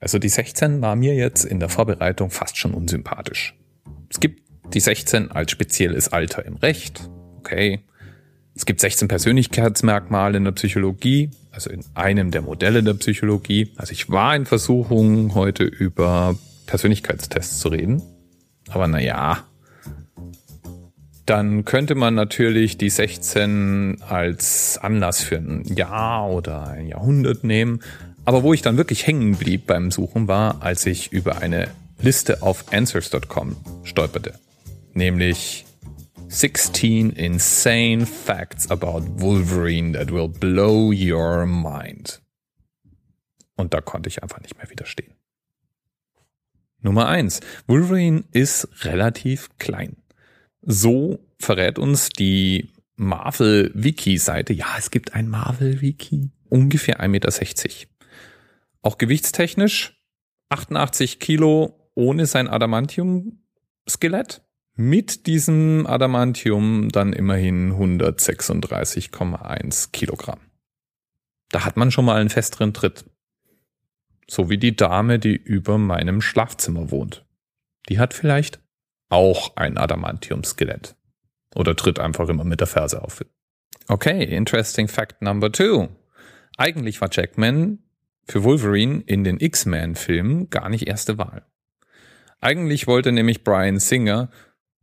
Also die 16 war mir jetzt in der Vorbereitung fast schon unsympathisch. Es gibt die 16 als spezielles Alter im Recht. Okay. Es gibt 16 Persönlichkeitsmerkmale in der Psychologie, also in einem der Modelle der Psychologie. Also ich war in Versuchung, heute über Persönlichkeitstests zu reden. Aber naja, dann könnte man natürlich die 16 als Anlass für ein Jahr oder ein Jahrhundert nehmen. Aber wo ich dann wirklich hängen blieb beim Suchen war, als ich über eine Liste auf Answers.com stolperte. Nämlich 16 insane facts about Wolverine that will blow your mind. Und da konnte ich einfach nicht mehr widerstehen. Nummer eins: Wolverine ist relativ klein. So verrät uns die Marvel-Wiki-Seite. Ja, es gibt ein Marvel-Wiki. Ungefähr 1,60 Meter. Auch gewichtstechnisch 88 Kilo ohne sein Adamantium-Skelett. Mit diesem Adamantium dann immerhin 136,1 Kilogramm. Da hat man schon mal einen festeren Tritt. So wie die Dame, die über meinem Schlafzimmer wohnt. Die hat vielleicht auch ein Adamantium-Skelett. Oder tritt einfach immer mit der Ferse auf. Okay, interesting fact number two. Eigentlich war Jackman für Wolverine in den X-Men-Filmen gar nicht erste Wahl. Eigentlich wollte nämlich Brian Singer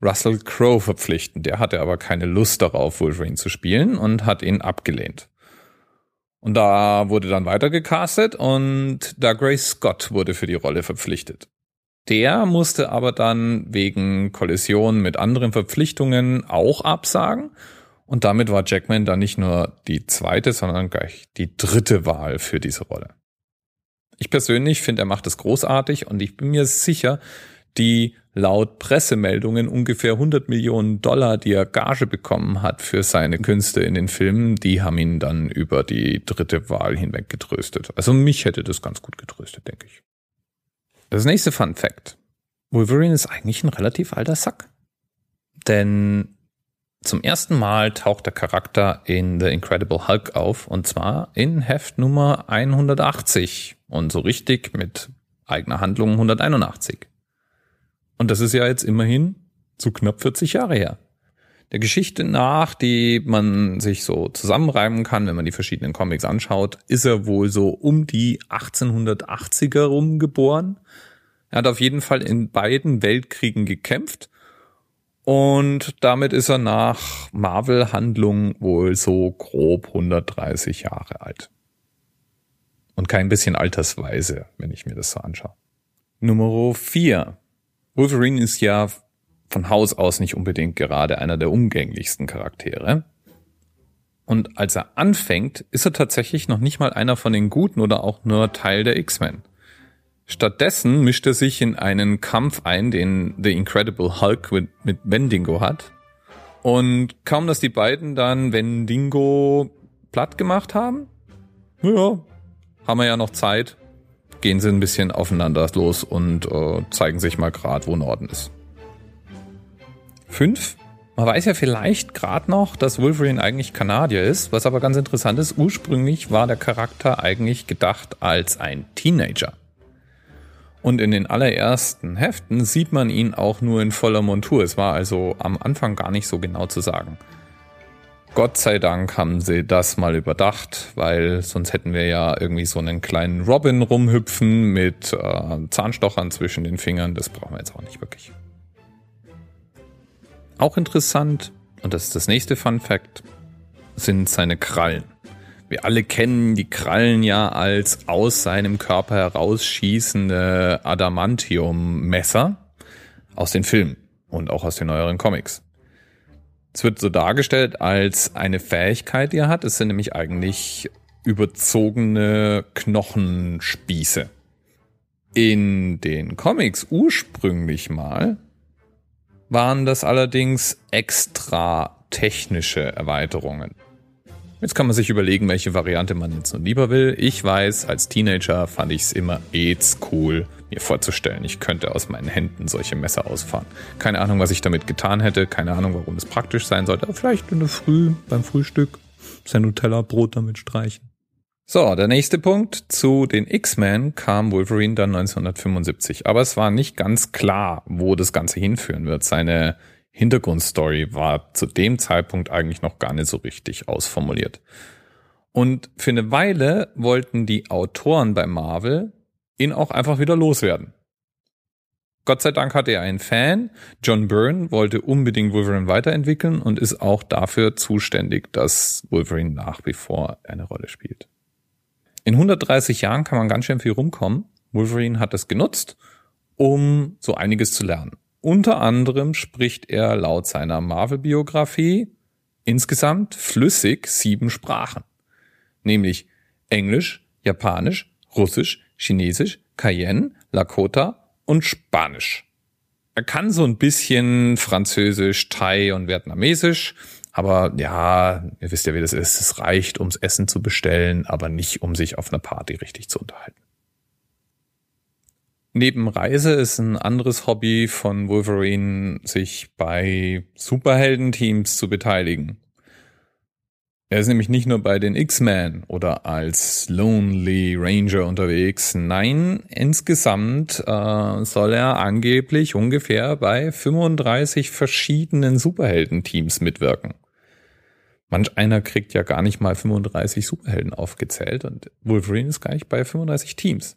Russell Crowe verpflichten, der hatte aber keine Lust darauf, Wolverine zu spielen und hat ihn abgelehnt. Und da wurde dann weiter gecastet und Dougray Scott wurde für die Rolle verpflichtet. Der musste aber dann wegen Kollision mit anderen Verpflichtungen auch absagen und damit war Jackman dann nicht nur die zweite, sondern gleich die dritte Wahl für diese Rolle. Ich persönlich finde, er macht es großartig und ich bin mir sicher, die laut Pressemeldungen ungefähr 100 Millionen Dollar, die er Gage bekommen hat für seine Künste in den Filmen, die haben ihn dann über die dritte Wahl hinweg getröstet. Also mich hätte das ganz gut getröstet, denke ich. Das nächste Fun Fact. Wolverine ist eigentlich ein relativ alter Sack. Denn zum ersten Mal taucht der Charakter in The Incredible Hulk auf und zwar in Heft Nummer 180 und so richtig mit eigener Handlung 181. Und das ist ja jetzt immerhin zu knapp 40 Jahre her. Der Geschichte nach, die man sich so zusammenreimen kann, wenn man die verschiedenen Comics anschaut, ist er wohl so um die 1880er rum geboren. Er hat auf jeden Fall in beiden Weltkriegen gekämpft und damit ist er nach Marvel-Handlung wohl so grob 130 Jahre alt. Und kein bisschen altersweise, wenn ich mir das so anschaue. Nummer 4. Wolverine ist ja von Haus aus nicht unbedingt gerade einer der umgänglichsten Charaktere. Und als er anfängt, ist er tatsächlich noch nicht mal einer von den Guten oder auch nur Teil der X-Men. Stattdessen mischt er sich in einen Kampf ein, den The Incredible Hulk mit, Wendigo hat. Und kaum, dass die beiden dann Wendigo platt gemacht haben, ja, haben wir ja noch Zeit, gehen sie ein bisschen aufeinander los und äh, zeigen sich mal grad, wo Norden ist. Fünf. Man weiß ja vielleicht gerade noch, dass Wolverine eigentlich Kanadier ist, was aber ganz interessant ist. Ursprünglich war der Charakter eigentlich gedacht als ein Teenager. Und in den allerersten Heften sieht man ihn auch nur in voller Montur. Es war also am Anfang gar nicht so genau zu sagen. Gott sei Dank haben sie das mal überdacht, weil sonst hätten wir ja irgendwie so einen kleinen Robin rumhüpfen mit äh, Zahnstochern zwischen den Fingern. Das brauchen wir jetzt auch nicht wirklich. Auch interessant, und das ist das nächste Fun Fact, sind seine Krallen. Wir alle kennen die Krallen ja als aus seinem Körper herausschießende Adamantium-Messer aus den Filmen und auch aus den neueren Comics. Es wird so dargestellt als eine Fähigkeit, die er hat. Es sind nämlich eigentlich überzogene Knochenspieße. In den Comics ursprünglich mal waren das allerdings extra technische Erweiterungen. Jetzt kann man sich überlegen, welche Variante man jetzt nun lieber will. Ich weiß, als Teenager fand ich es immer aids cool, mir vorzustellen, ich könnte aus meinen Händen solche Messer ausfahren. Keine Ahnung, was ich damit getan hätte, keine Ahnung, warum es praktisch sein sollte, aber vielleicht in der Früh beim Frühstück sein Nutella-Brot damit streichen. So, der nächste Punkt. Zu den X-Men kam Wolverine dann 1975. Aber es war nicht ganz klar, wo das Ganze hinführen wird. Seine Hintergrundstory war zu dem Zeitpunkt eigentlich noch gar nicht so richtig ausformuliert. Und für eine Weile wollten die Autoren bei Marvel ihn auch einfach wieder loswerden. Gott sei Dank hatte er einen Fan. John Byrne wollte unbedingt Wolverine weiterentwickeln und ist auch dafür zuständig, dass Wolverine nach wie vor eine Rolle spielt. In 130 Jahren kann man ganz schön viel rumkommen. Wolverine hat es genutzt, um so einiges zu lernen. Unter anderem spricht er laut seiner Marvel-Biografie insgesamt flüssig sieben Sprachen nämlich Englisch, Japanisch, Russisch, Chinesisch, Cayenne, Lakota und Spanisch. Er kann so ein bisschen Französisch, Thai und Vietnamesisch, aber ja, ihr wisst ja, wie das ist. Es reicht, ums Essen zu bestellen, aber nicht, um sich auf einer Party richtig zu unterhalten. Neben Reise ist ein anderes Hobby von Wolverine, sich bei Superheldenteams zu beteiligen. Er ist nämlich nicht nur bei den X-Men oder als Lonely Ranger unterwegs. Nein, insgesamt äh, soll er angeblich ungefähr bei 35 verschiedenen Superheldenteams mitwirken. Manch einer kriegt ja gar nicht mal 35 Superhelden aufgezählt und Wolverine ist gar nicht bei 35 Teams.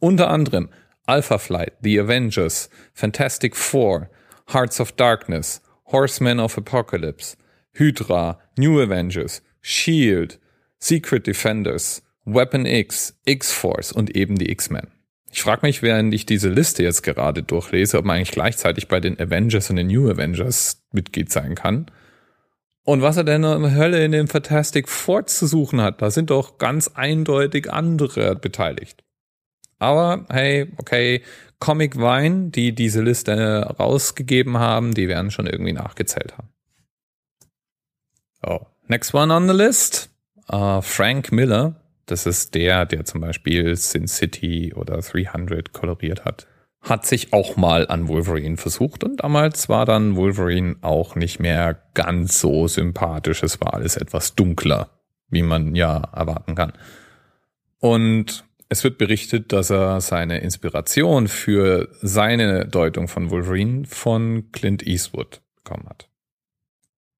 Unter anderem Alpha Flight, The Avengers, Fantastic Four, Hearts of Darkness, Horsemen of Apocalypse, Hydra, New Avengers, Shield, Secret Defenders, Weapon X, X-Force und eben die X-Men. Ich frage mich, während ich diese Liste jetzt gerade durchlese, ob man eigentlich gleichzeitig bei den Avengers und den New Avengers Mitglied sein kann. Und was er denn in der Hölle in dem Fantastic Four zu suchen hat, da sind doch ganz eindeutig andere beteiligt. Aber hey, okay, Comic Vine, die diese Liste rausgegeben haben, die werden schon irgendwie nachgezählt haben. Oh. Next one on the list. Uh, Frank Miller. Das ist der, der zum Beispiel Sin City oder 300 koloriert hat. Hat sich auch mal an Wolverine versucht und damals war dann Wolverine auch nicht mehr ganz so sympathisch. Es war alles etwas dunkler, wie man ja erwarten kann. Und es wird berichtet, dass er seine Inspiration für seine Deutung von Wolverine von Clint Eastwood bekommen hat.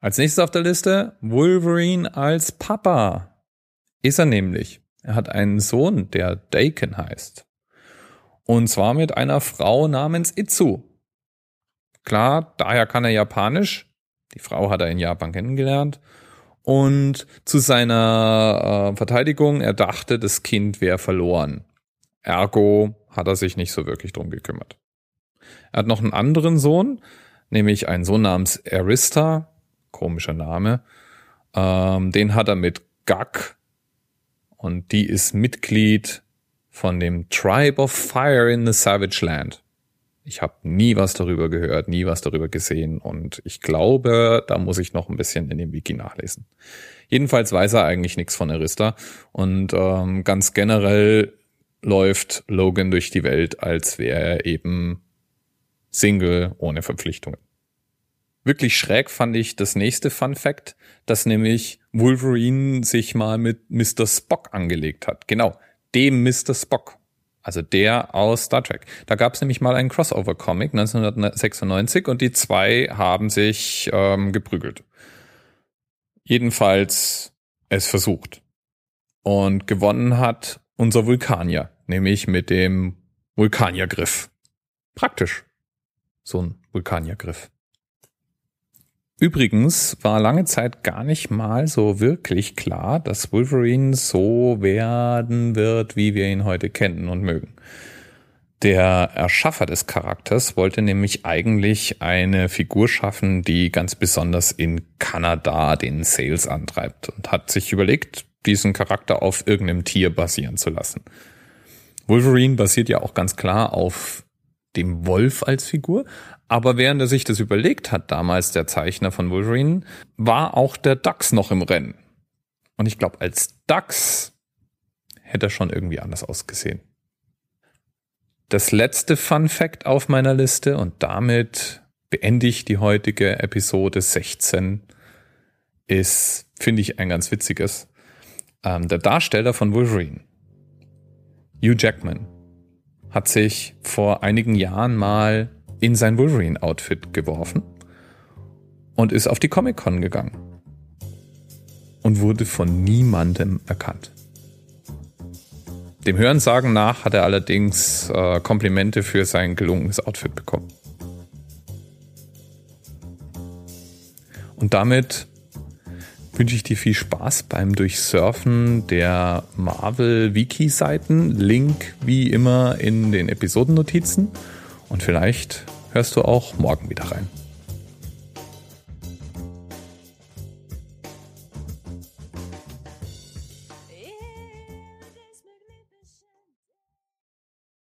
Als nächstes auf der Liste Wolverine als Papa. Ist er nämlich. Er hat einen Sohn, der Daken heißt. Und zwar mit einer Frau namens Itzu. Klar, daher kann er Japanisch. Die Frau hat er in Japan kennengelernt. Und zu seiner äh, Verteidigung, er dachte, das Kind wäre verloren. Ergo hat er sich nicht so wirklich drum gekümmert. Er hat noch einen anderen Sohn, nämlich einen Sohn namens Arista komischer Name. Ähm, den hat er mit Gak und die ist Mitglied von dem Tribe of Fire in the Savage Land. Ich habe nie was darüber gehört, nie was darüber gesehen und ich glaube, da muss ich noch ein bisschen in dem Wiki nachlesen. Jedenfalls weiß er eigentlich nichts von Arista und ähm, ganz generell läuft Logan durch die Welt, als wäre er eben Single ohne Verpflichtungen. Wirklich schräg fand ich das nächste Fun Fact, dass nämlich Wolverine sich mal mit Mr. Spock angelegt hat. Genau, dem Mr. Spock. Also der aus Star Trek. Da gab es nämlich mal einen Crossover-Comic 1996 und die zwei haben sich ähm, geprügelt. Jedenfalls es versucht. Und gewonnen hat unser Vulkanier, nämlich mit dem Vulkaniergriff. Praktisch. So ein Vulkaniergriff. Übrigens war lange Zeit gar nicht mal so wirklich klar, dass Wolverine so werden wird, wie wir ihn heute kennen und mögen. Der Erschaffer des Charakters wollte nämlich eigentlich eine Figur schaffen, die ganz besonders in Kanada den Sales antreibt und hat sich überlegt, diesen Charakter auf irgendeinem Tier basieren zu lassen. Wolverine basiert ja auch ganz klar auf dem Wolf als Figur, aber während er sich das überlegt hat, damals der Zeichner von Wolverine, war auch der Dachs noch im Rennen. Und ich glaube, als Dachs hätte er schon irgendwie anders ausgesehen. Das letzte Fun Fact auf meiner Liste und damit beende ich die heutige Episode 16 ist, finde ich, ein ganz witziges. Ähm, der Darsteller von Wolverine, Hugh Jackman, hat sich vor einigen Jahren mal in sein Wolverine-Outfit geworfen und ist auf die Comic-Con gegangen und wurde von niemandem erkannt. Dem Hörensagen nach hat er allerdings äh, Komplimente für sein gelungenes Outfit bekommen. Und damit wünsche ich dir viel Spaß beim Durchsurfen der Marvel-Wiki-Seiten. Link wie immer in den Episodennotizen. Und vielleicht hörst du auch morgen wieder rein.